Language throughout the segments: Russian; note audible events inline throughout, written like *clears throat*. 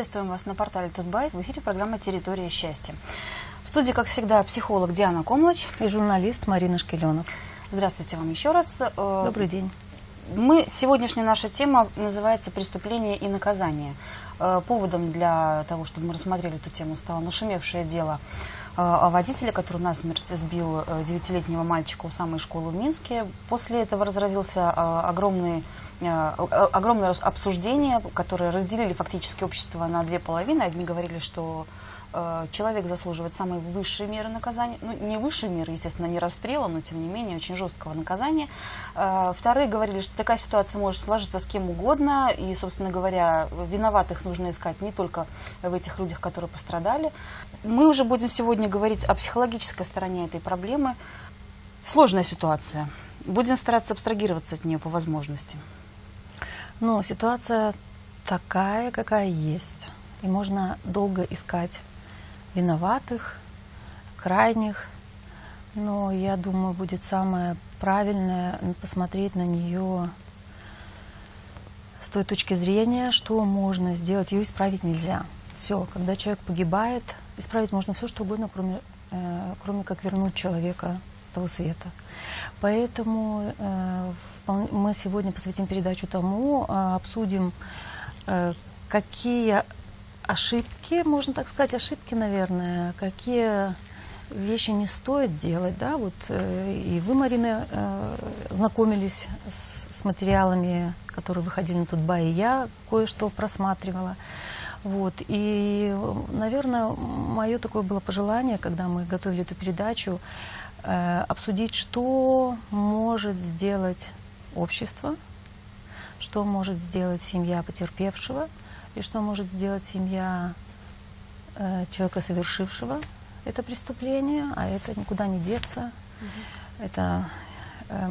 Приветствуем вас на портале Тутбайт. В эфире программа «Территория счастья». В студии, как всегда, психолог Диана Комлач. И журналист Марина Шкеленок. Здравствуйте вам еще раз. Э, Добрый день. Мы, сегодняшняя наша тема называется «Преступление и наказание». Э, поводом для того, чтобы мы рассмотрели эту тему, стало нашумевшее дело э, о водителе, который насмерть сбил девятилетнего мальчика у самой школы в Минске. После этого разразился огромный огромное обсуждение, которое разделили фактически общество на две половины. Одни говорили, что Э, человек заслуживает самой высшей меры наказания, ну, не высшей меры, естественно, не расстрела, но, тем не менее, очень жесткого наказания. Э, вторые говорили, что такая ситуация может сложиться с кем угодно, и, собственно говоря, виноватых нужно искать не только в этих людях, которые пострадали. Мы уже будем сегодня говорить о психологической стороне этой проблемы. Сложная ситуация. Будем стараться абстрагироваться от нее по возможности. Ну, ситуация такая, какая есть. И можно долго искать виноватых, крайних. Но я думаю, будет самое правильное посмотреть на нее с той точки зрения, что можно сделать. Ее исправить нельзя. Все, когда человек погибает, исправить можно все, что угодно, кроме, э, кроме как вернуть человека с того света. Поэтому э, мы сегодня посвятим передачу тому, э, обсудим, э, какие ошибки, можно так сказать, ошибки, наверное, какие вещи не стоит делать, да, вот э, и вы, Марина, э, знакомились с, с материалами, которые выходили на Тутба, и я кое-что просматривала, вот, и, наверное, мое такое было пожелание, когда мы готовили эту передачу, обсудить, что может сделать общество, что может сделать семья потерпевшего, и что может сделать семья э, человека, совершившего это преступление, а это никуда не деться. Угу. Это э,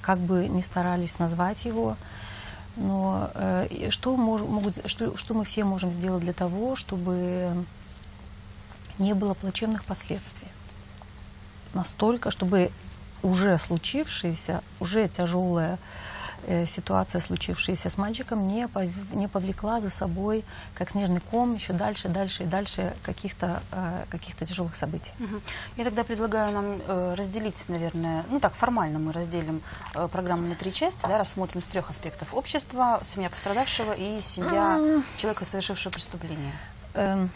как бы не старались назвать его, но э, что, мож, могут, что, что мы все можем сделать для того, чтобы не было плачевных последствий? Настолько, чтобы уже случившееся, уже тяжелое Э, ситуация, случившаяся с мальчиком, не, пов, не повлекла за собой, как снежный ком, еще дальше, дальше и дальше каких-то э, каких тяжелых событий. Я тогда предлагаю нам э, разделить, наверное, ну так, формально мы разделим программу на три части, да, рассмотрим с трех аспектов. Общество, семья пострадавшего и семья человека, совершившего преступление. Эм,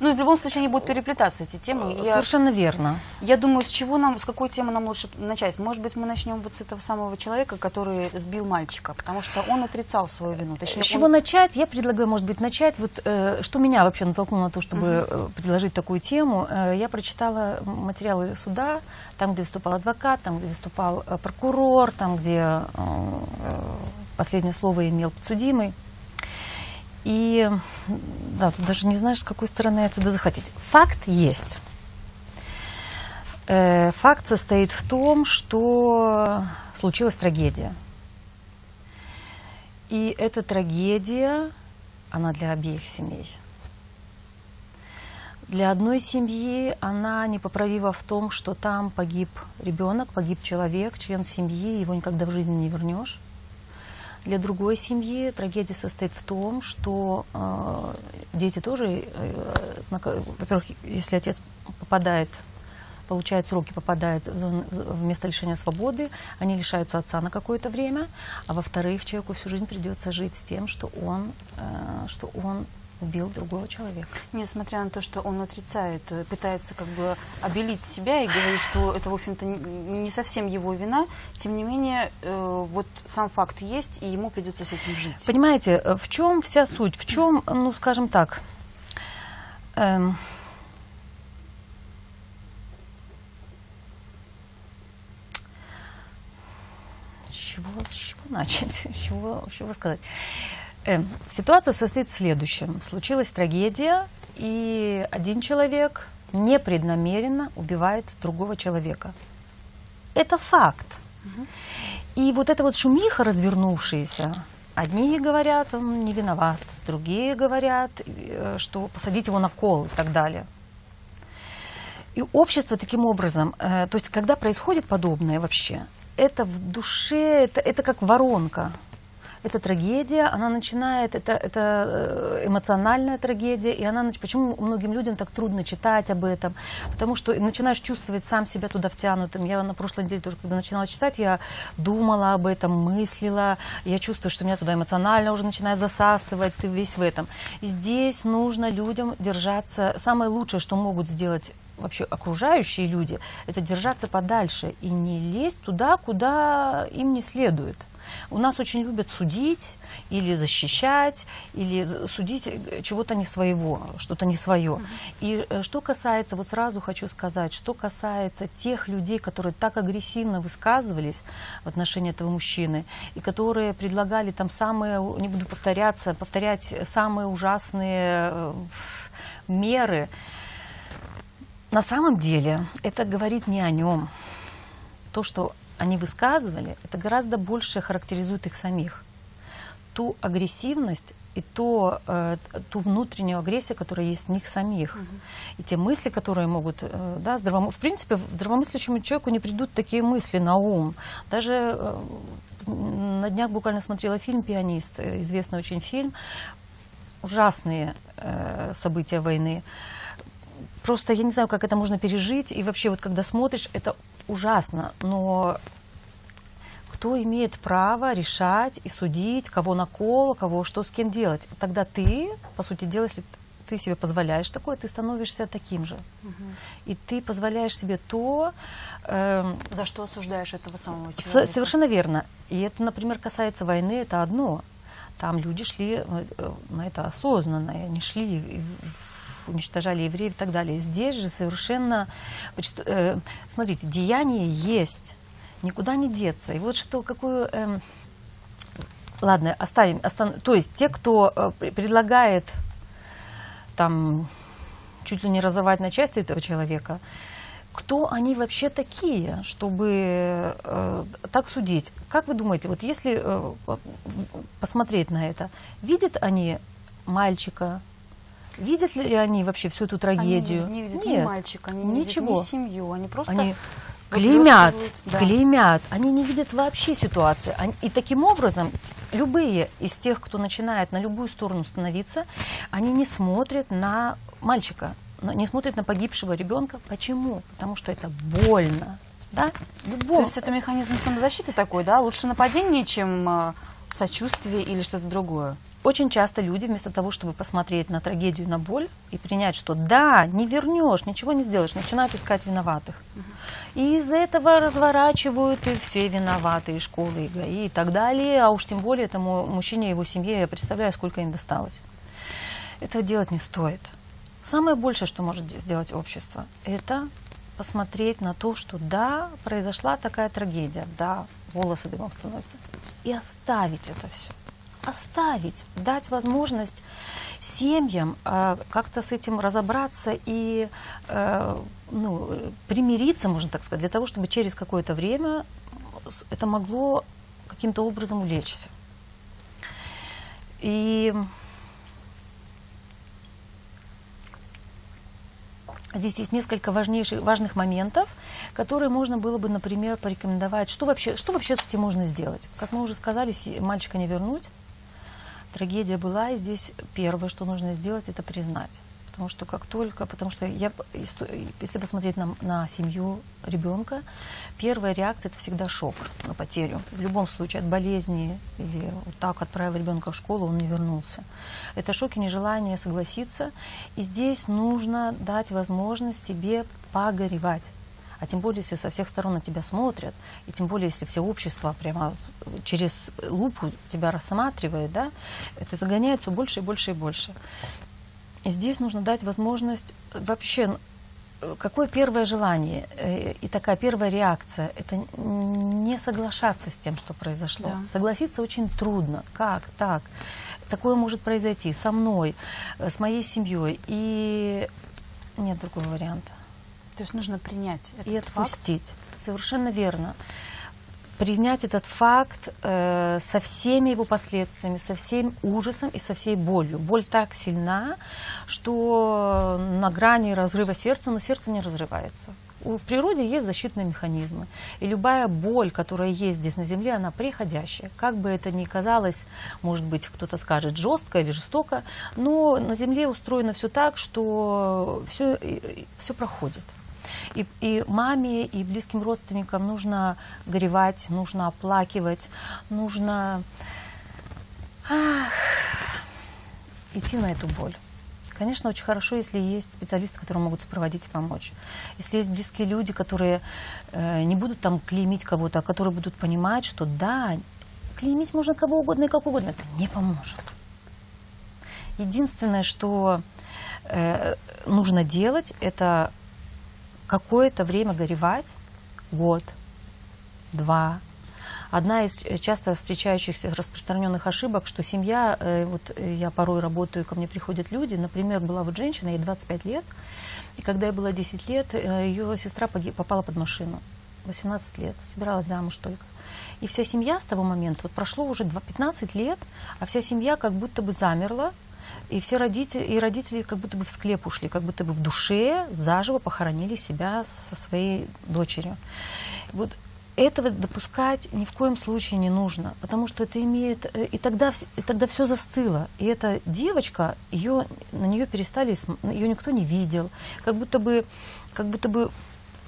ну и в любом случае они будут переплетаться, эти темы. Я, Совершенно верно. Я думаю, с чего нам, с какой темы нам лучше начать? Может быть, мы начнем вот с этого самого человека, который сбил мальчика, потому что он отрицал свою вину. Точнее, с чего он... начать? Я предлагаю, может быть, начать. Вот э, что меня вообще натолкнуло на то, чтобы uh-huh. предложить такую тему. Э, я прочитала материалы суда, там, где выступал адвокат, там, где выступал э, прокурор, там, где э, э последнее слово имел подсудимый. И да, тут даже не знаешь, с какой стороны отсюда захотеть. Факт есть. Э, факт состоит в том, что случилась трагедия. И эта трагедия, она для обеих семей. Для одной семьи она непоправима в том, что там погиб ребенок, погиб человек, член семьи, его никогда в жизни не вернешь. Для другой семьи. Трагедия состоит в том, что э, дети тоже, э, во-первых, если отец попадает получает сроки, попадает в, зону, в место лишения свободы, они лишаются отца на какое-то время, а во-вторых, человеку всю жизнь придется жить с тем, что он, э, что он убил другого человека. Несмотря на то, что он отрицает, э, пытается как бы обелить себя и говорит, что это, в общем-то, не совсем его вина, тем не менее, э, вот сам факт есть, и ему придется с этим жить. Понимаете, э, в чем вся суть? В чем, ну, скажем так, эм, с чего, с чего начать, *laughs* с чего, с чего сказать? Э, ситуация состоит в следующем. Случилась трагедия, и один человек непреднамеренно убивает другого человека. Это факт. И вот эта вот шумиха развернувшаяся, одни говорят, он не виноват, другие говорят, э, что посадить его на кол и так далее. И общество таким образом, э, то есть когда происходит подобное вообще, это в душе, это, это как воронка – это трагедия, она начинает, это, это э, эмоциональная трагедия, и она, почему многим людям так трудно читать об этом? Потому что начинаешь чувствовать сам себя туда втянутым. Я на прошлой неделе тоже, когда начинала читать, я думала об этом, мыслила, я чувствую, что меня туда эмоционально уже начинает засасывать, ты весь в этом. Здесь нужно людям держаться, самое лучшее, что могут сделать вообще окружающие люди, это держаться подальше и не лезть туда, куда им не следует. У нас очень любят судить или защищать, или судить э, чего-то не своего, что-то не свое. И э, что касается, вот сразу хочу сказать, что касается тех людей, которые так агрессивно высказывались в отношении этого мужчины, и которые предлагали там самые, не буду повторяться, повторять самые ужасные э, меры, на самом деле это говорит не о нем. То, что они высказывали, это гораздо больше характеризует их самих. Ту агрессивность и то, э, ту внутреннюю агрессию, которая есть в них самих. И те мысли, которые могут, э, да, здравому, в принципе, в- здравомыслящему человеку не придут такие мысли на ум. Даже э, на днях буквально смотрела фильм «Пианист», э, известный очень фильм, ужасные э, события войны просто я не знаю, как это можно пережить. И вообще, вот когда смотришь, это ужасно. Но кто имеет право решать и судить, кого на кол, кого что с кем делать? Тогда ты, по сути дела, если ты себе позволяешь такое, ты становишься таким же. И ты позволяешь себе то, эм, За что осуждаешь этого самого человека? совершенно верно. И это, например, касается войны, это одно. Там люди шли э, э, на это осознанно, и они шли в- уничтожали евреев и так далее. Здесь же совершенно... э, смотрите, деяние есть, никуда не деться. И вот что, какую... эм, ладно, оставим. остан- то есть те, кто э, пр- предлагает там чуть ли не разорвать на части этого человека, кто они вообще такие, чтобы э, так судить? Как вы думаете, вот если э, по- посмотреть на это, видят они мальчика, видят ли они вообще всю эту Они трагедию? не, не видят ни Нет, мальчика, они не ничего. видят ни семью, они просто Они клеймят, да. клеймят, они не видят вообще ситуации. Они- и таким образом любые из тех, кто начинает на любую сторону становиться, они не смотрят на мальчика, не смотрят на погибшего ребенка. Почему? Потому что это больно. Да? Любому. То есть это механизм самозащиты такой, да? Лучше нападение, чем э, сочувствие или что-то другое. Очень часто люди вместо того, чтобы посмотреть на трагедию, на боль и принять, что да, не вернешь, ничего не сделаешь, начинают искать виноватых. И из-за этого разворачивают и все виноваты, и школы, и ГАИ, и так далее. А уж тем более этому мужчине и его семье, я представляю, сколько им досталось. Этого делать не стоит. Самое большее, что может де- сделать общество, это посмотреть на то, что да, произошла такая трагедия, да, волосы дымом становятся, и оставить это все. Оставить, дать возможность семьям э, как-то с этим разобраться и э, ну, примириться, можно так сказать, для того, чтобы через какое-то время это могло каким-то образом улечься. И Здесь есть несколько важнейших, важных моментов, которые можно было бы, например, порекомендовать. Что вообще, что вообще с этим можно сделать? Как мы уже сказали, мальчика не вернуть. Трагедия была, и здесь первое, что нужно сделать, это признать. Потому что как только, потому что я, если посмотреть на, на семью ребенка, первая реакция это всегда шок на потерю. В любом случае, от болезни или вот так отправил ребенка в школу, он не вернулся. Это шок и нежелание согласиться. И здесь нужно дать возможность себе погоревать. А тем более, если со всех сторон на тебя смотрят, и тем более, если все общество прямо через лупу тебя рассматривает, да, это загоняет все больше и больше и больше. И здесь нужно дать возможность вообще, какое первое желание э, и такая первая реакция, это не соглашаться с тем, что произошло. Да. Согласиться очень трудно. Как так? Такое может произойти со мной, э, с моей семьей. И нет другого варианта. То есть нужно принять этот И факт. отпустить. Совершенно верно. Принять этот факт э, со всеми его последствиями, со всем ужасом и со всей болью. Боль так сильна, что на грани разрыва сердца, но сердце не разрывается. В природе есть защитные механизмы. И любая боль, которая есть здесь на Земле, она приходящая. Как бы это ни казалось, может быть, кто-то скажет жестко или жестоко, но на Земле устроено все так, что все, все проходит. И, и маме, и близким родственникам нужно горевать, нужно оплакивать, нужно ах, идти на эту боль. Конечно, очень хорошо, если есть специалисты, которые могут сопроводить и помочь. Если есть близкие люди, которые э, не будут там клеймить кого-то, а которые будут понимать, что да, клеймить можно кого угодно и как угодно, это не поможет. Единственное, что э, нужно делать, это какое-то время горевать, год, два. Одна из э, часто встречающихся распространенных ошибок, что семья, э, вот э, я порой работаю, ко мне приходят люди, например, была вот женщина, ей 25 лет, и когда ей было 10 лет, ее сестра погиб- попала под машину, 18 лет, собиралась замуж только. И вся семья с того момента, вот прошло уже два- 15 лет, а вся семья как будто бы замерла, и все родители, и родители как будто бы в склеп ушли, как будто бы в душе заживо похоронили себя со своей дочерью. Вот этого допускать ни в коем случае не нужно, потому что это имеет... э, И тогда, и тогда все застыло. И эта девочка, ее, на нее перестали... Ее никто не видел. Как будто бы... Как будто бы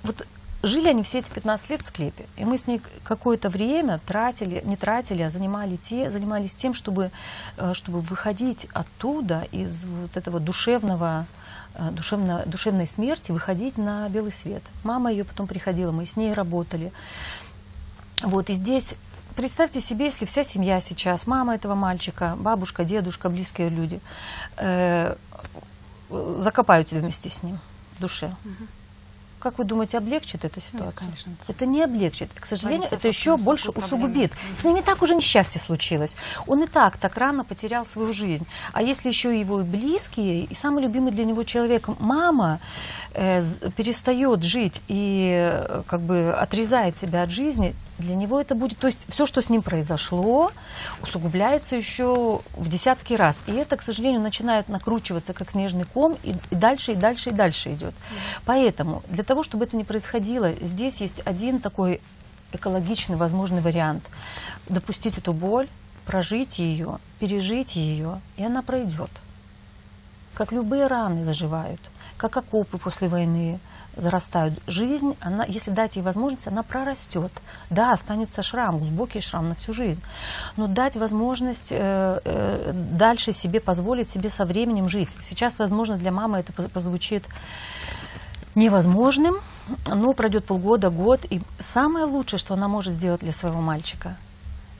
вот жили они все эти 15 лет в склепе. И мы с ней какое-то время тратили, не тратили, а занимали те, занимались тем, чтобы, э, чтобы выходить оттуда, из вот этого душевного, э, душевно, душевной смерти, выходить на белый свет. Мама ее потом приходила, мы с ней работали. Вот, и здесь представьте себе, если вся семья сейчас, мама этого мальчика, бабушка, дедушка, близкие люди, э, закопают тебя вместе с ним в душе. Как вы думаете, облегчит эта ситуация? конечно. Это не облегчит. К сожалению, Говорится это еще больше усугубит. проблеме. С ним и так уже несчастье случилось. Он и так так рано потерял свою жизнь. А если еще его и близкие, и самый любимый для него человек, мама, э, перестает жить и э, как бы отрезает себя от жизни, для него это будет... То есть все, что с ним произошло, усугубляется еще в десятки раз. И это, к сожалению, начинает накручиваться, как снежный ком, и, и дальше, и дальше, и дальше идет. Поэтому для того, чтобы это не происходило, здесь есть один такой экологичный возможный вариант. Допустить эту боль, прожить ее, пережить ее, и она пройдет. Как любые раны заживают, как окопы после войны зарастают. Жизнь, она, если дать ей возможность, она прорастет. Да, останется шрам, глубокий шрам на всю жизнь. Но дать возможность э, э, дальше себе позволить себе со временем жить. Сейчас, возможно, для мамы это прозвучит невозможным, но пройдет полгода, год, и самое лучшее, что она может сделать для своего мальчика,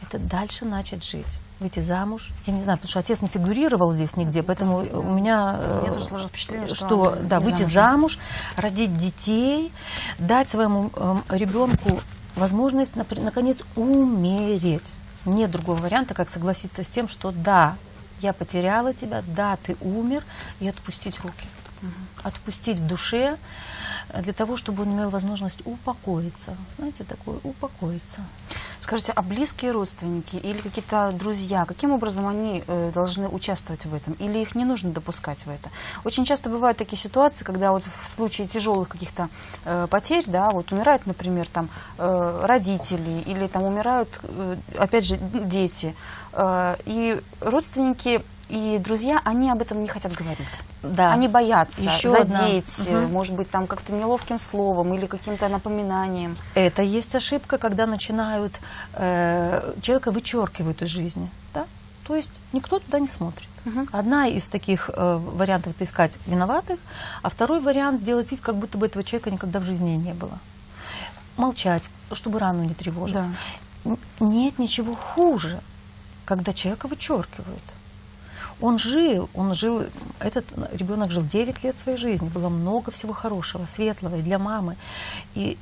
это дальше начать жить, выйти замуж. Я не знаю, потому что отец не фигурировал здесь нигде, поэтому у меня... э, меня тоже сложилось впечатление, что что да, выйти замужем. замуж, родить детей, дать своему эм, ребенку возможность, напр- наконец, умереть. Нет другого варианта, как согласиться с тем, что да, я потеряла тебя, да, ты умер, и отпустить руки. Отпустить в душе э, для того, чтобы он имел возможность упокоиться. Знаете, такое упокоиться. Скажите, а близкие родственники или какие-то друзья, каким образом они э, должны участвовать в этом? Или их не нужно допускать в это? Очень часто бывают такие ситуации, когда вот в случае тяжелых каких-то э, потерь, да, вот умирают, например, там э, родители или там умирают, э, опять же, дети, э, и родственники и друзья, они об этом не хотят говорить. Да. Они боятся Еще одна. задеть, э, Мгм. может быть, там как-то неловким словом или каким-то напоминанием. Это есть ошибка, когда начинают э, человека вычеркивают из жизни, да? То есть никто туда не смотрит. Мгм. Одна из таких э, вариантов это искать виноватых, а второй вариант делать вид, как будто бы этого человека никогда в жизни не было. Молчать, чтобы рану не тревожить. Да. Нет ничего хуже, когда человека вычеркивают. Он жил, он жил, этот ребенок жил 9 лет своей жизни, было много всего хорошего, светлого и для мамы. И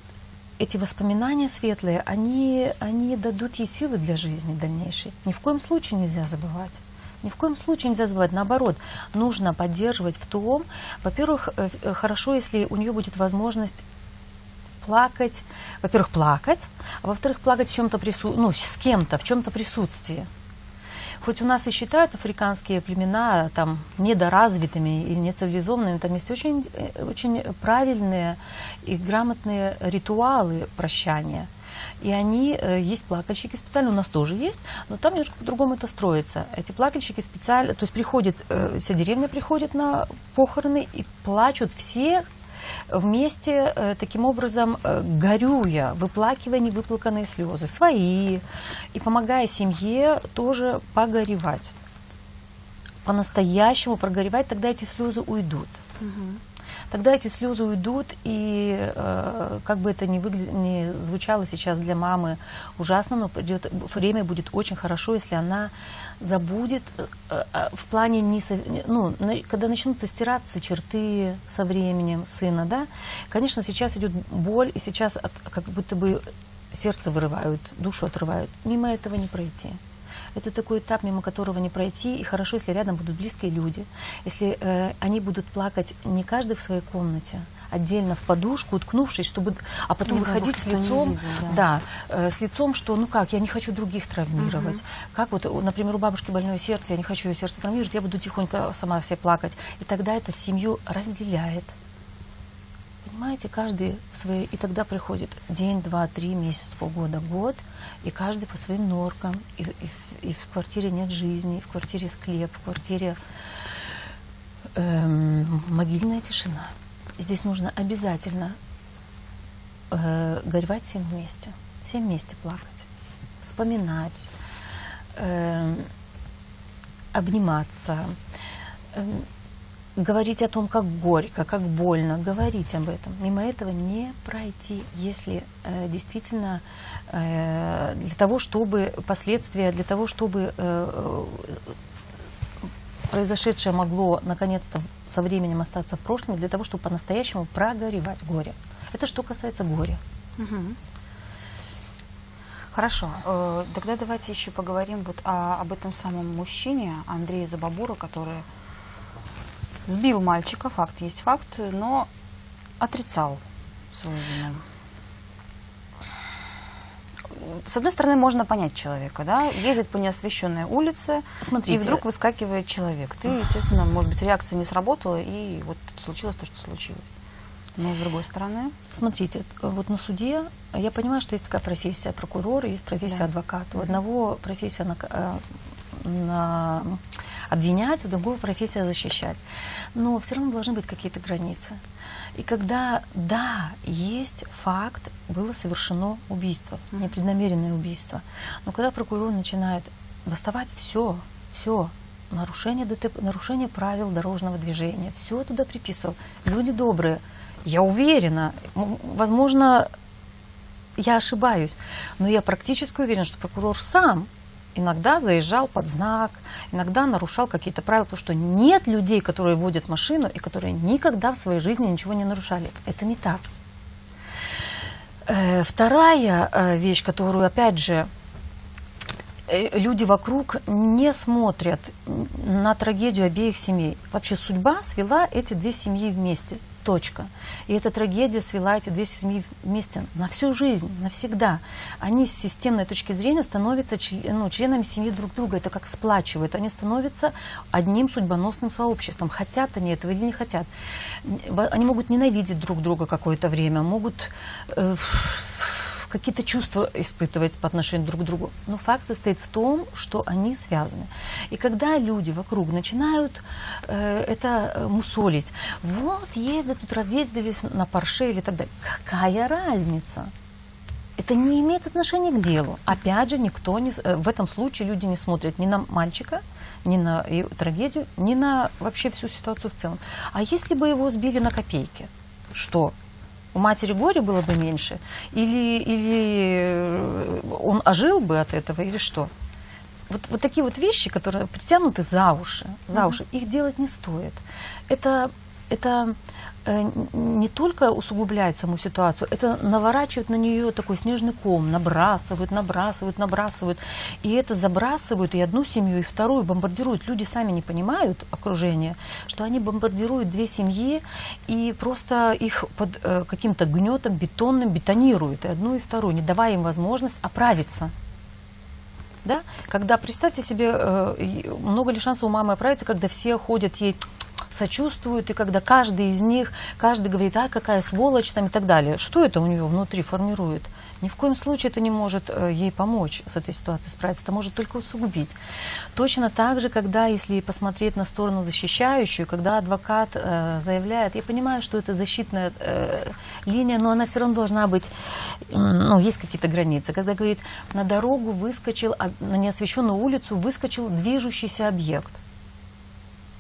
эти воспоминания светлые, они, они дадут ей силы для жизни дальнейшей. Ни в коем случае нельзя забывать. Ни в коем случае нельзя забывать. Наоборот, нужно поддерживать в том, во-первых, э, э, хорошо, если у нее будет возможность плакать, во-первых, плакать, а во-вторых, плакать в чем-то прису... ну, с кем-то, в чем-то присутствии. Хоть у нас и считают африканские племена там недоразвитыми и нецивилизованными, там есть очень, э, очень правильные и грамотные ритуалы прощания. И они, э, есть плакальщики специально, у нас тоже есть, но там немножко по-другому это строится. Эти плакальщики специально, то есть приходит, э, вся деревня приходит на похороны и плачут все вместе, э, таким образом, э, горюя, выплакивая невыплаканные слезы, свои, и помогая семье тоже погоревать. По-настоящему прогоревать, тогда эти слезы уйдут. Тогда эти слезы уйдут, и э, как бы это ни, выгля... ни звучало сейчас для мамы ужасно, но придет, время будет очень хорошо, если она забудет э, э, в плане, не, ну, на, когда начнутся стираться черты со временем сына, да, конечно, сейчас идет боль, и сейчас от, как будто бы сердце вырывают, душу отрывают. Мимо этого не пройти. Это такой этап, мимо которого не пройти, и хорошо, если рядом будут близкие люди, если э, они будут плакать не каждый в своей комнате, отдельно в подушку, уткнувшись, чтобы, а потом ну, выходить с лицом, видел, да, да э, с лицом, что, ну как, я не хочу других травмировать. Угу. Как вот, например, у бабушки больное сердце, я не хочу ее сердце травмировать, я буду тихонько сама все плакать. И тогда это семью разделяет. Понимаете, каждый в своей... И тогда приходит день, два, три, месяц, полгода, год, и каждый по своим норкам. И, и, и в квартире нет жизни, и в квартире склеп, в квартире эм, могильная тишина. Здесь нужно обязательно э, горевать всем вместе, всем вместе плакать, вспоминать, э, обниматься. Э, говорить о том, как горько, как больно, говорить об этом. Мимо этого не пройти, если э, действительно э, для того, чтобы последствия, для того, чтобы э, произошедшее могло наконец-то со временем остаться в прошлом, для того, чтобы по-настоящему прогоревать горе. Это что касается горя. Угу. Хорошо, э, тогда давайте еще поговорим вот о, об этом самом мужчине Андрея Забабура, который Сбил мальчика, факт есть факт, но отрицал свою вину. С одной стороны, можно понять человека, да, ездит по неосвещенной улице, Смотрите. и вдруг выскакивает человек. Ты, естественно, может быть, реакция не сработала, и вот случилось то, что случилось. Но с другой стороны... Смотрите, вот на суде я понимаю, что есть такая профессия прокурора, есть профессия да. адвоката. У одного профессия э, обвинять, у другого профессия защищать. Но все равно должны быть какие-то границы. И когда, да, есть факт, было совершено убийство, непреднамеренное убийство, но когда прокурор начинает доставать все, все, нарушение, ДТП, нарушение правил дорожного движения, все туда приписывал. Люди добрые, я уверена, возможно, я ошибаюсь, но я практически уверена, что прокурор сам иногда заезжал под знак, иногда нарушал какие-то правила, потому что нет людей, которые водят машину и которые никогда в своей жизни ничего не нарушали. Это не так. Э, вторая э, вещь, которую, опять же, э, люди вокруг не смотрят на трагедию обеих семей. Вообще судьба свела эти две семьи вместе. Точка. И эта трагедия свела эти две семьи вместе на всю жизнь, навсегда. Они с системной точки зрения становятся ну, членами семьи друг друга. Это как сплачивает. Они становятся одним судьбоносным сообществом. Хотят они этого или не хотят. Они могут ненавидеть друг друга какое-то время, могут э, какие-то чувства испытывать по отношению друг к другу. Но факт состоит в том, что они связаны. И когда люди вокруг начинают э, это э, мусолить, вот ездят, тут разъездились на Порше или так далее, какая разница? Это не имеет отношения к делу. Опять же, никто не, э, в этом случае люди не смотрят ни на мальчика, ни на трагедию, ни на вообще всю ситуацию в целом. А если бы его сбили на копейки, что? У матери горе было бы меньше, или, или э, он ожил бы от этого, или что? Вот, вот такие вот вещи, которые притянуты за уши, за уши, mm-hmm. их делать не стоит. Это, это не только усугубляет саму ситуацию, это наворачивает на нее такой снежный ком, набрасывают, набрасывают, набрасывают. И это забрасывают и одну семью, и вторую, бомбардируют. Люди сами не понимают, окружение, что они бомбардируют две семьи и просто их под э, каким-то гнетом бетонным бетонируют, и одну, и вторую, не давая им возможность оправиться Да? Когда, представьте себе, э, много ли шансов у мамы оправиться, когда все ходят ей сочувствуют, и когда каждый из них, каждый говорит, а какая сволочь там и так далее. Что это у нее внутри формирует? Ни в коем случае это не может э, ей помочь с этой ситуацией справиться, это может только усугубить. Точно так же, когда, если посмотреть на сторону защищающую, когда адвокат э, заявляет, я понимаю, что это защитная э, линия, но она все равно должна быть, э, ну, есть какие-то границы. Когда говорит, на дорогу выскочил, а, на неосвещенную улицу выскочил движущийся объект.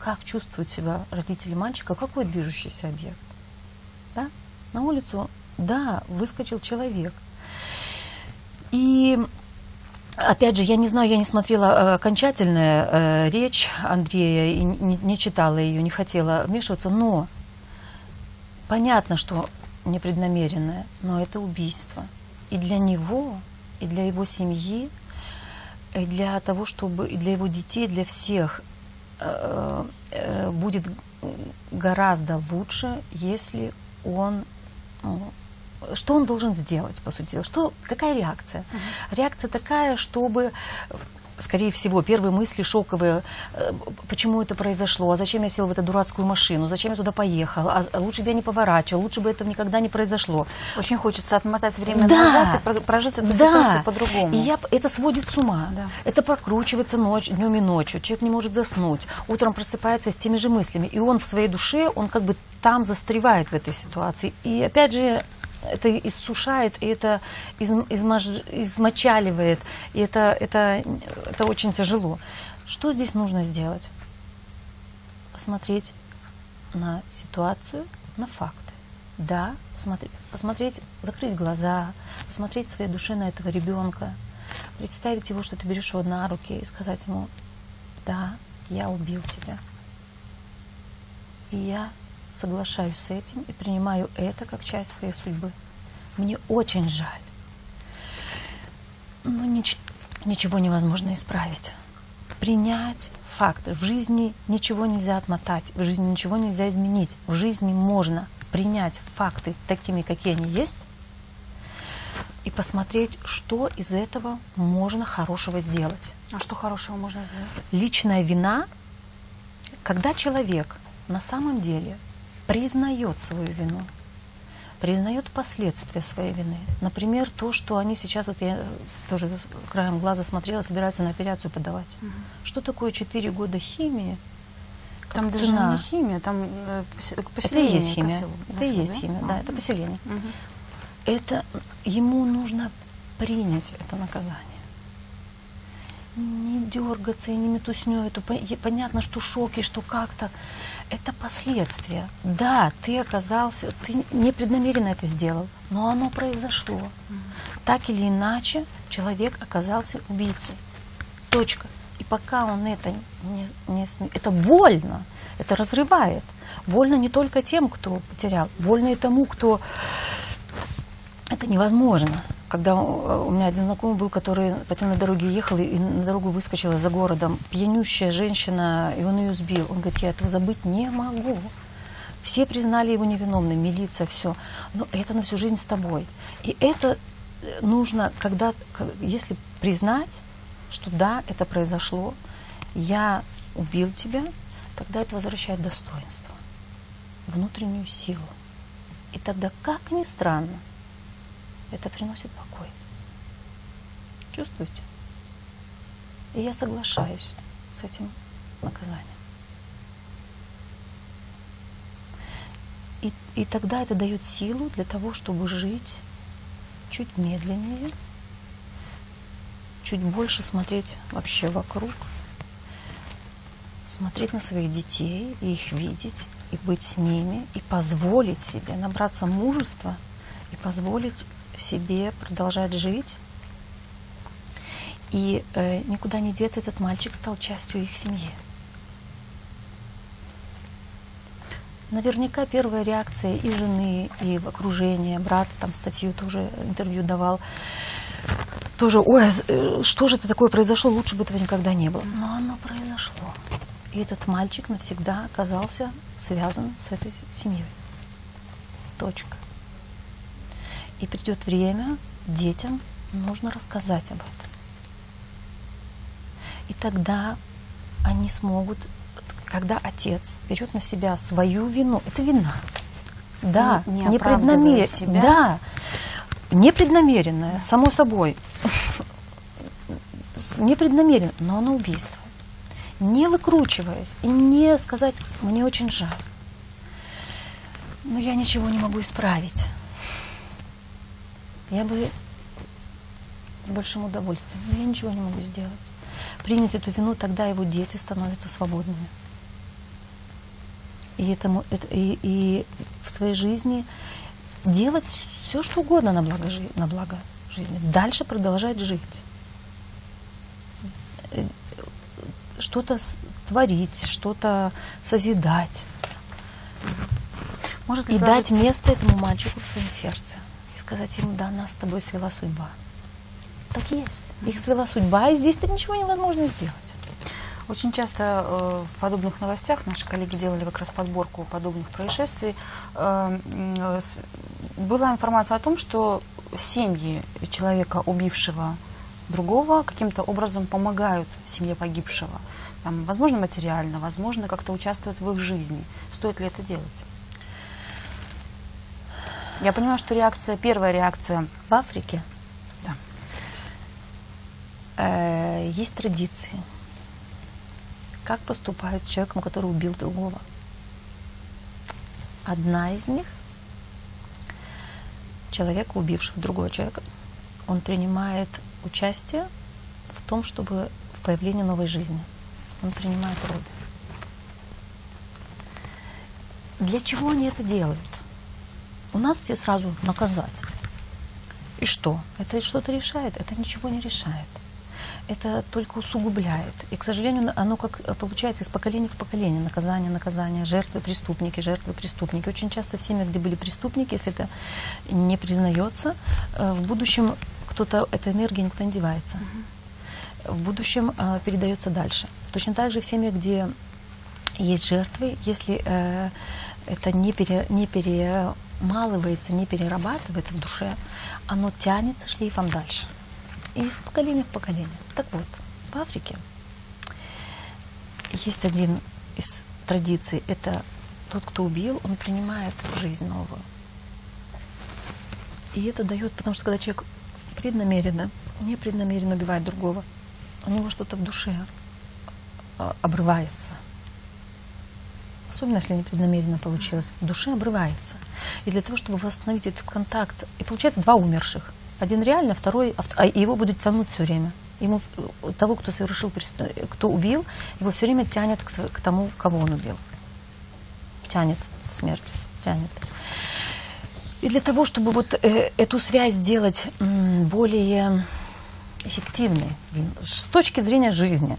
Как чувствуют себя родители мальчика? Какой движущийся объект? Да? На улицу, да, выскочил человек. И Опять же, я не знаю, я не смотрела э, окончательная э, речь Андрея и не, не читала ее, не хотела вмешиваться, но понятно, что непреднамеренное, но это убийство. И для него, и для его семьи, и для того, чтобы, и для его детей, для всех э, будет гораздо лучше, если он ну, что он должен сделать, по сути дела? Что, какая реакция? Uh-huh. Реакция такая, чтобы скорее всего, первые мысли шоковые, э, почему это произошло, а зачем я сел в эту дурацкую машину, зачем я туда поехал, а лучше бы я не поворачивал, лучше бы этого никогда не произошло. Очень хочется отмотать время да. назад и прожить эту да. ситуацию по-другому. И я, это сводит с ума. Да. Это прокручивается ночь, днем и ночью. Человек не может заснуть. Утром просыпается с теми же мыслями. И он в своей душе, он как бы там застревает в этой ситуации. И опять же, это иссушает, и это измочаливает, и это, это, это очень тяжело. Что здесь нужно сделать? Посмотреть на ситуацию, на факты. Да, посмотреть, посмотреть, закрыть глаза, посмотреть своей душе на этого ребенка, представить его, что ты берешь его на руки и сказать ему, да, я убил тебя. И я соглашаюсь с этим и принимаю это как часть своей судьбы. Мне очень жаль. Но нич- ничего невозможно исправить. Принять факты. В жизни ничего нельзя отмотать, в жизни ничего нельзя изменить. В жизни можно принять факты такими, какие они есть, и посмотреть, что из этого можно хорошего сделать. А что хорошего можно сделать? Личная вина, когда человек на самом деле признает свою вину, признает последствия своей вины. Например, то, что они сейчас, вот я тоже краем глаза смотрела, собираются на операцию подавать. Угу. Что такое 4 года химии? Там даже цена. не химия, там э, поселение. Это и есть химия. Поселок, это и есть да? химия, да, это поселение. Угу. Это ему нужно принять это наказание не дергаться и не метусню эту. Понятно, что шоки, что как-то. Это последствия. Да, ты оказался, ты непреднамеренно это сделал, но оно произошло. Так или иначе, человек оказался убийцей. Точка. И пока он это не, не смеет, это больно, это разрывает. Больно не только тем, кто потерял, больно и тому, кто... Это невозможно когда у меня один знакомый был, который по темной дороге ехал и на дорогу выскочила за городом, пьянющая женщина, и он ее сбил. Он говорит, я этого забыть не могу. Все признали его невиновным, милиция, все. Но это на всю жизнь с тобой. И это э, нужно, когда, если признать, что да, это произошло, я убил тебя, тогда это возвращает достоинство, внутреннюю силу. И тогда, как ни странно, это приносит покой. Чувствуете? И я соглашаюсь с этим наказанием. И, и тогда это дает силу для того, чтобы жить чуть медленнее, чуть больше смотреть вообще вокруг, смотреть на своих детей и их видеть, и быть с ними, и позволить себе набраться мужества и позволить себе продолжать жить. И э, никуда не деться этот мальчик стал частью их семьи. Наверняка первая реакция и жены, и окружения, брат там статью тоже интервью давал, тоже, ой, а э, что же это такое произошло, лучше бы этого никогда не было. Но оно произошло. И этот мальчик навсегда оказался связан с этой семьей. Точка. И придет время, детям нужно рассказать об этом. И тогда они смогут, когда отец берет на себя свою вину, это вина. Да, Не- не оправдывая себя. Да, непреднамеренное, само собой. Непреднамеренно, но оно убийство. Не выкручиваясь и не сказать, мне очень жаль. Но я ничего не могу исправить. Я бы с большим удовольствием, но я ничего не могу сделать. Принять эту вину, тогда его дети становятся свободными. И, этому, это, и, и в своей жизни делать все, что угодно на благо, жи- на благо жизни. Дальше продолжать жить. Э, Что-то творить, что-то созидать. Может И дать сложиться- место этому мальчику в своем сердце. Сказать ему, да, нас с тобой свела судьба. Так есть. Их свела судьба, и здесь-то ничего невозможно сделать. Очень часто э, в подобных новостях наши коллеги делали как раз подборку подобных происшествий. э, э, была информация о том, что семьи человека, убившего другого, каким-то образом помогают семье погибшего. Там, возможно, материально, возможно, как-то участвуют в их жизни. Стоит ли это делать? Я понимаю, что реакция, первая реакция, В Африке да, э, есть традиции. Как поступают с человеком, который убил другого. Одна из них человека, убившего другого человека, он принимает участие в том, чтобы в появлении новой жизни. Он принимает роды. Для чего они это делают? У нас все сразу наказать. И что? Это что-то решает? Это ничего не решает. Это только усугубляет. И, к сожалению, оно как э, получается из поколения в поколение. Наказание, наказание, жертвы, преступники, жертвы, преступники. Очень часто в семьях, где были преступники, если это не признается, э, в будущем кто-то, эта энергия никуда не девается. В будущем э, передается дальше. Точно так же в семьях, где есть жертвы, если это не, пере, не перемалывается, не перерабатывается в душе, оно тянется шлейфом дальше. И из поколения в поколение. Так вот, в Африке есть один из традиций, это тот, кто убил, он принимает жизнь новую. И это дает, потому что когда человек преднамеренно, непреднамеренно убивает другого, у него что-то в душе а, обрывается. Особенно, если непреднамеренно получилось. В душе обрывается. И для того, чтобы восстановить этот контакт, и получается два умерших. Один реально, второй, а его будут тянуть все время. Ему, того, кто совершил, кто убил, его все время тянет к, к тому, кого он убил. Тянет в смерть, тянет. И для того, чтобы вот э, эту связь сделать м, более эффективной с точки зрения жизни,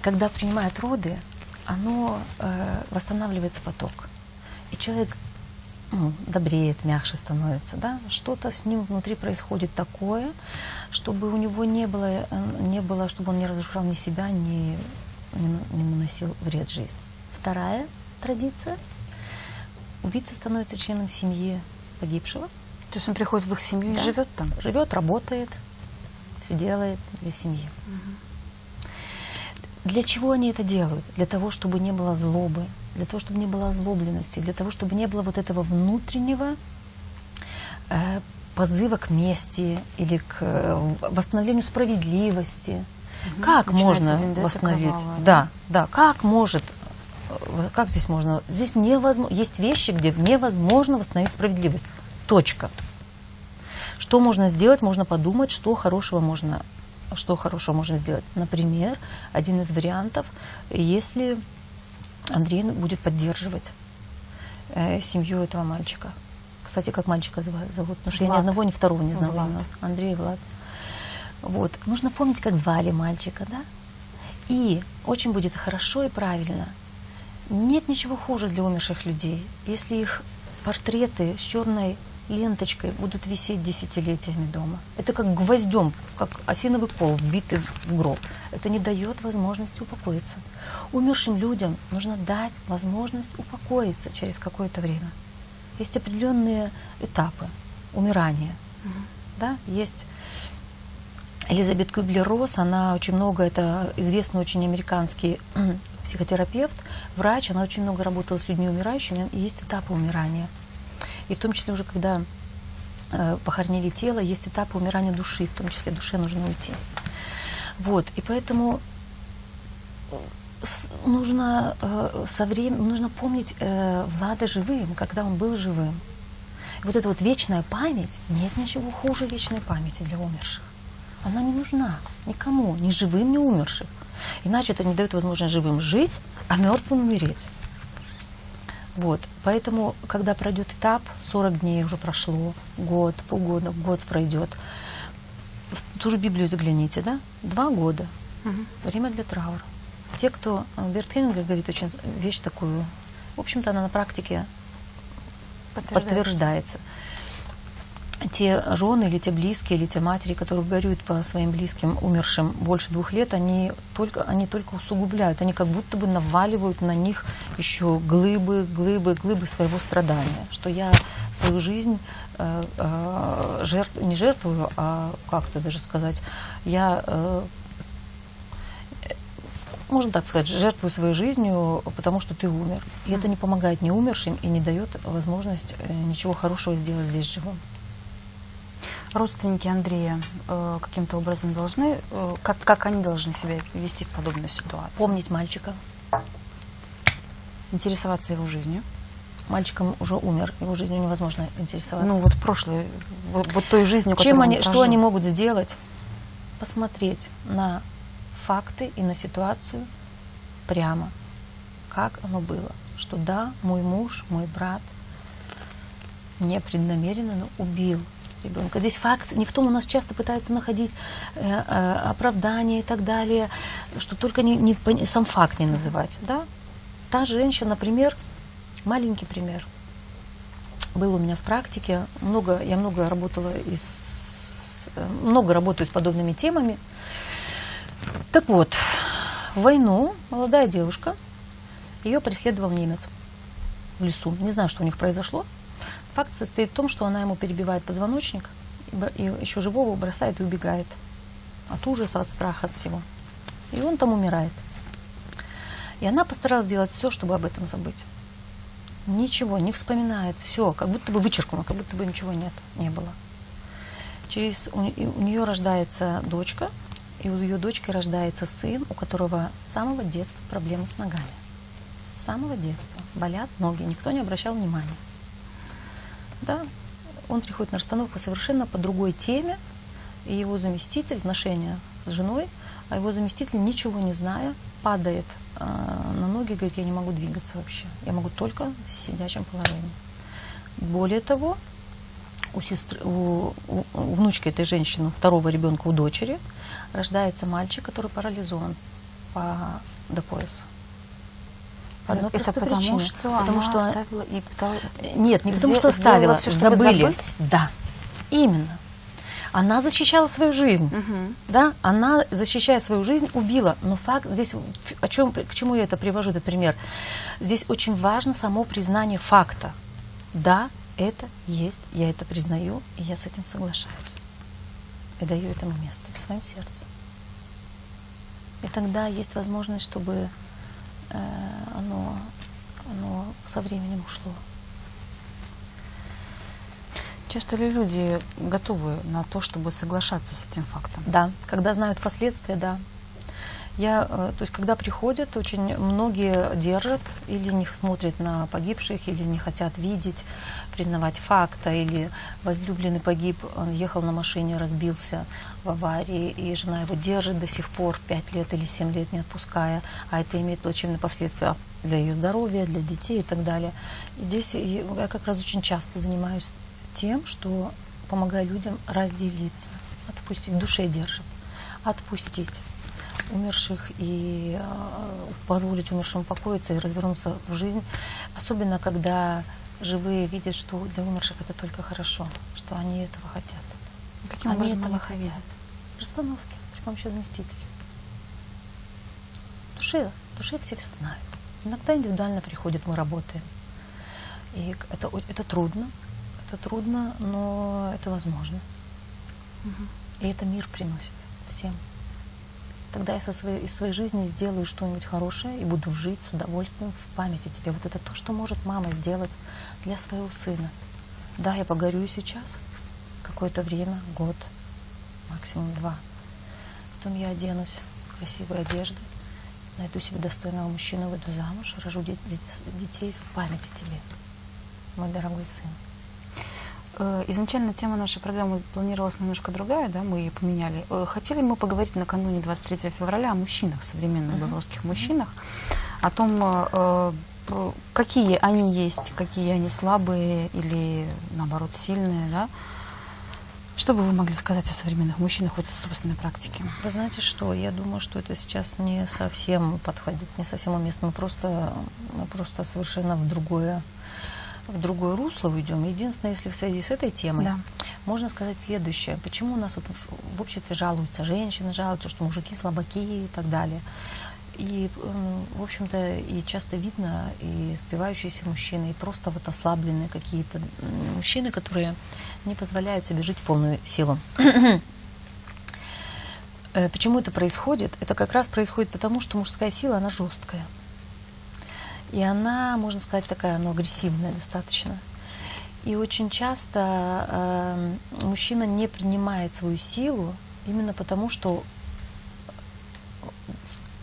когда принимают роды, оно э, восстанавливается поток. И человек ну, добреет, мягче становится, да, что-то с ним внутри происходит такое, чтобы у него не было, э, не было чтобы он не разрушал ни себя, ни, на- не наносил вред жизни. Вторая традиция. Убийца становится членом семьи погибшего, то есть он приходит в их семью Да. и живет там. живет, работает, все делает для семьи. Для чего они это делают? Для того, чтобы не было злобы, для того, чтобы не было озлобленности, для того, чтобы не было вот этого внутреннего э, позыва к мести или к э, восстановлению справедливости. Как Начинается можно восстановить? кровавая, Да, да. Как может? э, Как здесь можно? Здесь невозможно. Есть вещи, где невозможно восстановить справедливость. Точка. Что можно сделать? Можно подумать, что хорошего можно, что хорошего можно сделать. Например, один из вариантов, если Андрей будет поддерживать э, семью этого мальчика. Кстати, как мальчика зовут? Потому что я ни одного, ни второго не знала. Влад. Андрей и Влад. Вот. Нужно помнить, как звали мальчика, да? И очень будет хорошо и правильно. Нет ничего хуже для умерших людей, если их портреты с черной ленточкой будут висеть десятилетиями дома. Это как гвоздем, как осиновый кол, вбитый в- гроб. Это не дает возможности упокоиться. Умершим людям нужно дать возможность упокоиться через какое-то время. Есть определенные этапы умирания. Да? Есть Элизабет Кюблер-Росс, она очень много, это известный очень американский *clears throat* психотерапевт, врач, она очень много работала с людьми умирающими, и есть этапы умирания. И в том числе уже когда э, похоронили тело, есть этапы умирания души, в том числе душе нужно уйти. Вот, и поэтому с- нужно э, со временем, нужно помнить э, Влада живым, когда он был живым. И вот эта вот вечная память, нет ничего хуже вечной памяти для умерших. Она не нужна никому, ни живым, ни умершим. Иначе это не дает возможность живым жить, а мертвым умереть. Вот. Поэтому, когда пройдет этап, 40 дней уже прошло, год, полгода, год пройдет, в ту же Библию загляните, да? Два года. Мгм. Время для траура. Те, кто... э, Берт Хеллингер говорит очень вещь такую, в общем-то, она на практике подтверждается. Те жены или те близкие, или те матери, которые горюют по своим близким, умершим больше двух лет, они только, они только усугубляют, они как будто бы наваливают на них еще глыбы, глыбы, глыбы своего страдания, что я свою жизнь э, э, жертв, не жертвую, а как-то даже сказать, я э, можно так сказать, жертвую своей жизнью, потому что ты умер. И это не помогает ни умершим и не дает возможность э, ничего хорошего сделать здесь живым. Родственники Андрея э, каким-то образом должны, э, как, как они должны себя вести в подобной ситуации? Помнить мальчика. Интересоваться его жизнью. Мальчиком уже умер, его жизнью невозможно интересоваться. Ну вот прошлой, вот, вот той жизнью, Чем они, он что прожил. они могут сделать? Посмотреть на факты и на ситуацию прямо, как оно было. Что да, мой муж, мой брат непреднамеренно но убил ребенка. Здесь факт не в том, у нас часто пытаются находить э, э, оправдания и так далее, что только не, не сам факт не называть. Да? Та женщина, например, маленький пример. Был у меня в практике, много, я много работала и с, э, много работаю с подобными темами. Так вот, в войну молодая девушка, ее преследовал немец в лесу. Не знаю, что у них произошло. Факт состоит в том, что она ему перебивает позвоночник, и, еще живого бросает и убегает. От ужаса, от страха, от всего. И он там умирает. И она постаралась сделать все, чтобы об этом забыть. Ничего, не вспоминает, все, как будто бы вычеркнула, как будто бы ничего нет, не было. Через, у, у нее рождается дочка, и у ее дочки рождается сын, у которого с самого детства проблемы с ногами. С самого детства. Болят ноги, никто не обращал внимания. Да, он приходит на расстановку совершенно по другой теме, и его заместитель, отношения с женой, а его заместитель, ничего не зная, падает э, на ноги говорит, я не могу двигаться вообще, я могу только в сидячем положении. Более того, у, сестры, у, у- у внучки этой женщины, у второго ребенка, у дочери, рождается мальчик, который парализован по, до пояса. По одной Это простой потому, причине. что потому она что оставила и пыталась... нет, не потому что оставила, всё, чтобы забыли. забыть? Да, именно. Она защищала свою жизнь. Мгм. Да, она, защищая свою жизнь, убила. Но факт здесь, о чем, к чему я это привожу, этот пример? Здесь очень важно само признание факта. Да, это есть, я это признаю, и я с этим соглашаюсь. И даю этому место в своем сердце. И тогда есть возможность, чтобы оно, оно со временем ушло. Часто ли люди готовы на то, чтобы соглашаться с этим фактом? Да, когда знают последствия, да. Я, э, то есть, когда приходят, очень многие держат или не смотрят на погибших, или не хотят видеть, признавать факта, или возлюбленный погиб, он ехал на машине, разбился в аварии, и жена его держит до сих пор 5 лет или 7 лет, не отпуская, а это имеет плачевные последствия для ее здоровья, для детей и так далее. И здесь я как раз очень часто занимаюсь тем, что помогаю людям разделиться, отпустить, душе держит, отпустить умерших и э, позволить умершим упокоиться и развернуться в жизнь, особенно когда живые видят, что для умерших это только хорошо, что они этого хотят. Каким они образом этого они хотят. видят? В расстановке при помощи душе, в душе все все знают. Иногда индивидуально приходят, мы работаем. И это, это трудно, это трудно, но это возможно. Мгм. И это мир приносит. всем. Тогда я со своей, из своей жизни сделаю что-нибудь хорошее и буду жить с удовольствием в памяти тебе. Вот это то, что может мама сделать для своего сына. Да, я погорю сейчас, какое-то время, год, максимум два. Потом я оденусь в красивые одежды, найду себе достойного мужчину, выйду замуж, рожу детей в памяти тебе, мой дорогой сын. Э, изначально тема нашей программы планировалась немножко другая, да, мы ее поменяли. Э, хотели мы поговорить накануне 23 февраля о мужчинах, современных uh-huh. белорусских мужчинах, о том, э, какие они есть, какие они слабые или, наоборот, сильные, да. Что бы вы могли сказать о современных мужчинах вот из собственной практики? Вы знаете что, я думаю, что это сейчас не совсем подходит, не совсем уместно. Мы просто, просто совершенно в другое в другое русло уйдем. Единственное, если в связи с этой темой, да. можно сказать следующее. Почему у нас вот в обществе жалуются, женщины жалуются, что мужики слабаки и так далее. И, в общем-то, и часто видно и спивающиеся мужчины, и просто вот ослабленные какие-то мужчины, которые не позволяют себе жить в полную силу. *clears throat* Э, почему это происходит? Это как раз происходит потому, что мужская сила, она жесткая. И она, можно сказать, такая, ну, агрессивная достаточно. И очень часто э, мужчина не принимает свою силу именно потому, что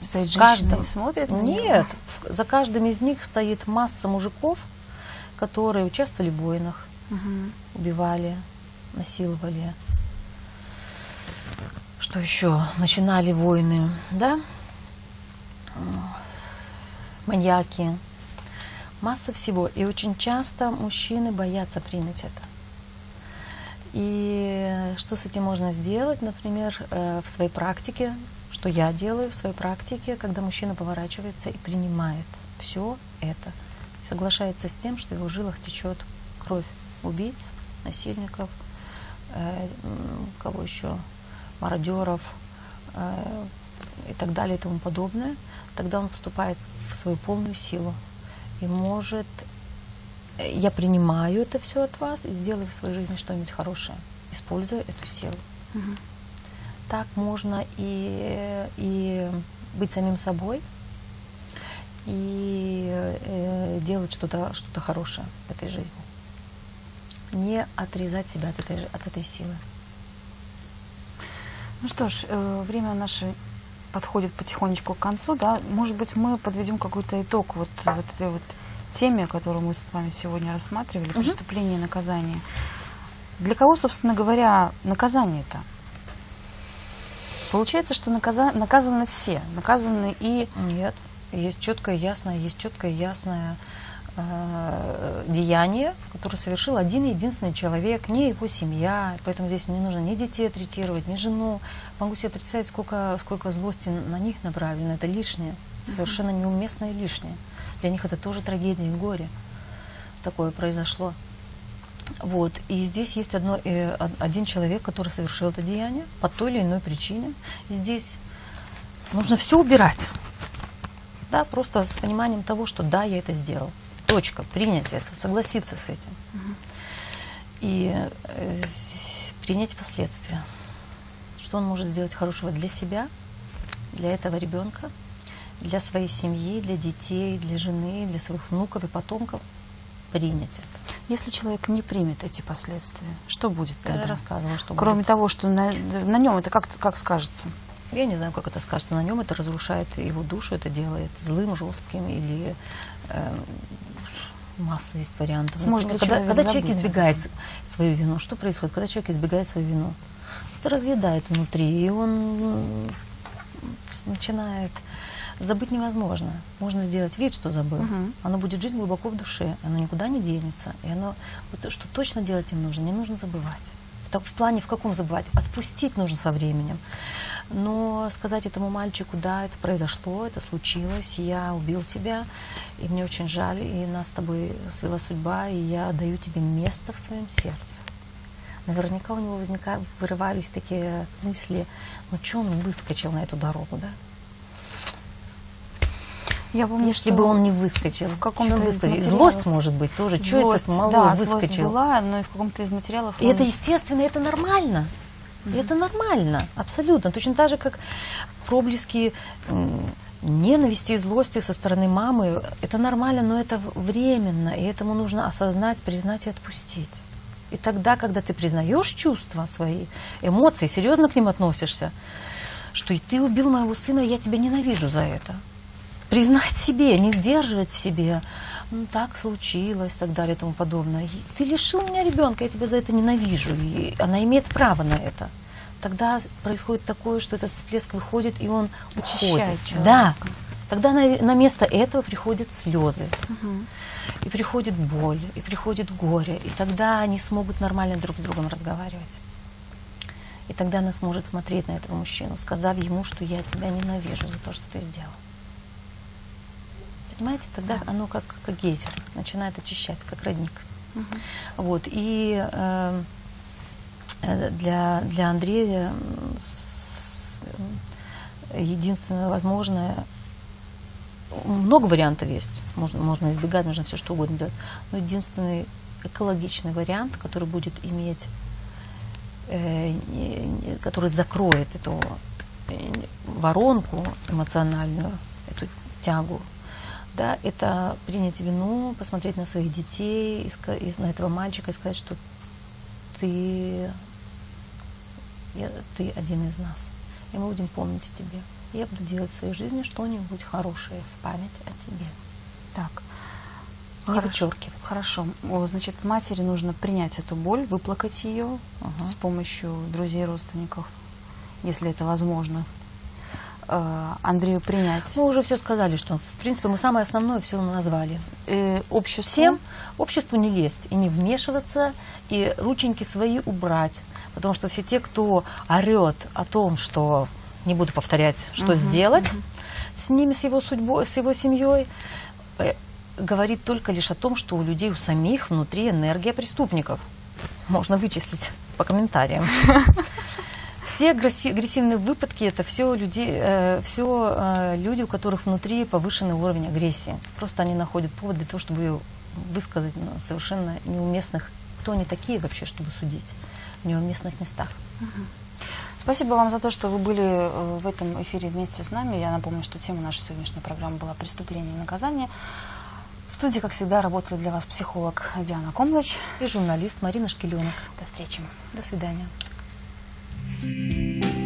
стоит каждом... и смотрит на Нет, в, за каждым из них стоит масса мужиков, которые участвовали в войнах, угу. убивали, насиловали. Что еще? Начинали войны, да? Маньяки, масса всего. И очень часто мужчины боятся принять это. И что с этим можно сделать, например, э, в своей практике, что я делаю в своей практике, когда мужчина поворачивается и принимает все это, соглашается с тем, что в его жилах течет кровь убийц, насильников, э, кого еще, мародеров э, и так далее и тому подобное – тогда он вступает в свою полную силу и может э, я принимаю это все от вас и сделаю в своей жизни что-нибудь хорошее, используя эту силу. Угу. Так можно и, и быть самим собой, и э, делать что-то что хорошее в этой жизни. Не отрезать себя от этой, от этой силы. Ну что ж, э, время наше подходит потихонечку к концу, да, может быть, мы подведем какой-то итог вот, вот этой вот теме, которую мы с вами сегодня рассматривали, угу. преступление и наказание. Для кого, собственно говоря, наказание-то? Получается, что наказа... наказаны все, наказаны и... Нет, есть четкое, ясное, есть четкое, ясное э, деяние, которое совершил один единственный человек, не его семья, поэтому здесь не нужно ни детей третировать, ни жену. Могу себе представить, сколько, сколько злости на них направлено, это лишнее, это совершенно неуместное лишнее. Для них это тоже трагедия и горе. Такое произошло. Вот. И здесь есть одно, э, один человек, который совершил это деяние по той или иной причине. И здесь нужно все убирать. Да, просто с пониманием того, что да, я это сделал. Точка, принять это, согласиться с этим. Угу. И э, принять последствия. Что он может сделать хорошего для себя, для этого ребенка, для своей семьи, для детей, для жены, для своих внуков и потомков. Принять это. Если человек не примет эти последствия, что будет тогда? Я рассказывала, что Кроме будет. того, что на, на нем это как, как скажется? Я не знаю, как это скажется на нем. Это разрушает его душу, это делает злым, жестким или э, масса есть вариантов. Сможет Например, когда, когда человек избегает свою вину, что происходит? Когда человек избегает свою вину, это разъедает внутри, и он начинает забыть невозможно. Можно сделать вид, что забыл. Угу. Оно будет жить глубоко в душе, оно никуда не денется. И оно, вот, что точно делать им нужно, не нужно забывать. В, в плане в каком забывать? Отпустить нужно со временем. Но сказать этому мальчику, да, это произошло, это случилось, я убил тебя, и мне очень жаль, и нас с тобой свела судьба, и я даю тебе место в своем сердце. Наверняка у него возникали, вырывались такие мысли, ну что он выскочил на эту дорогу, да? Я помню, Если бы он не выскочил, в каком-то выскочил. Злость может быть тоже. Злость, этот малой да, выскочил? Злость была, но и в каком-то из материалов. И он... это естественно, это нормально. И это нормально, абсолютно. Точно так же, как проблески ненависти и злости со стороны мамы. Это нормально, но это временно. И этому нужно осознать, признать и отпустить. И тогда, когда ты признаешь чувства свои, эмоции, серьезно к ним относишься, что и ты убил моего сына, и я тебя ненавижу за это. Признать себе, не сдерживать в себе, ну так случилось, и так далее и тому подобное. И Ты лишил меня ребенка, я тебя за это ненавижу, и она имеет право на это. Тогда происходит такое, что этот всплеск выходит, и он Очищает уходит. человека. Да. Тогда на, на место этого приходят слезы, Мгм. и приходит боль, и приходит горе, и тогда они смогут нормально друг с другом разговаривать. И тогда она сможет смотреть на этого мужчину, сказав ему, что я тебя ненавижу за то, что ты сделал. Понимаете, тогда Да. оно как, как гейзер, начинает очищать, как родник. Мгм. Вот, и э, э, для, для Андрея с- единственное возможное, много вариантов есть, можно, можно избегать, можно все что угодно делать, но единственный экологичный вариант, который будет иметь, э, который закроет эту э, воронку эмоциональную, эту тягу, да, это принять вину, посмотреть на своих детей, на этого мальчика и сказать, что ты, я- ты один из нас, и мы будем помнить о тебе. Я буду делать в своей жизни что-нибудь хорошее в память о тебе. Так. Не Хорошо. вычеркивать. Хорошо. Значит, матери нужно принять эту боль, выплакать ее Ага. с помощью друзей, родственников, если это возможно. Э, Андрею принять. Мы уже все сказали, что в принципе мы самое основное все назвали. Э, обществу. Всем обществу не лезть и не вмешиваться, и рученьки свои убрать. Потому что все те, кто орет о том, что не буду повторять, что Мгм, сделать с ними, с его судьбой, с его семьей, э, говорит только лишь о том, что у людей у самих внутри энергия преступников. Можно вычислить по комментариям. *laughs* Все агресси- агрессивные выпадки это все люди, э, все э, люди, у которых внутри повышенный уровень агрессии. Просто они находят повод для того, чтобы ее высказать на совершенно неуместных, кто они такие вообще, чтобы судить в неуместных местах. Спасибо вам за то, что вы были э, в этом эфире вместе с нами. Я напомню, что тема нашей сегодняшней программы была «Преступление и наказание». В студии, как всегда, работала для вас психолог Диана Комлач. И журналист Марина Шкеленок. До встречи. До свидания. Bye.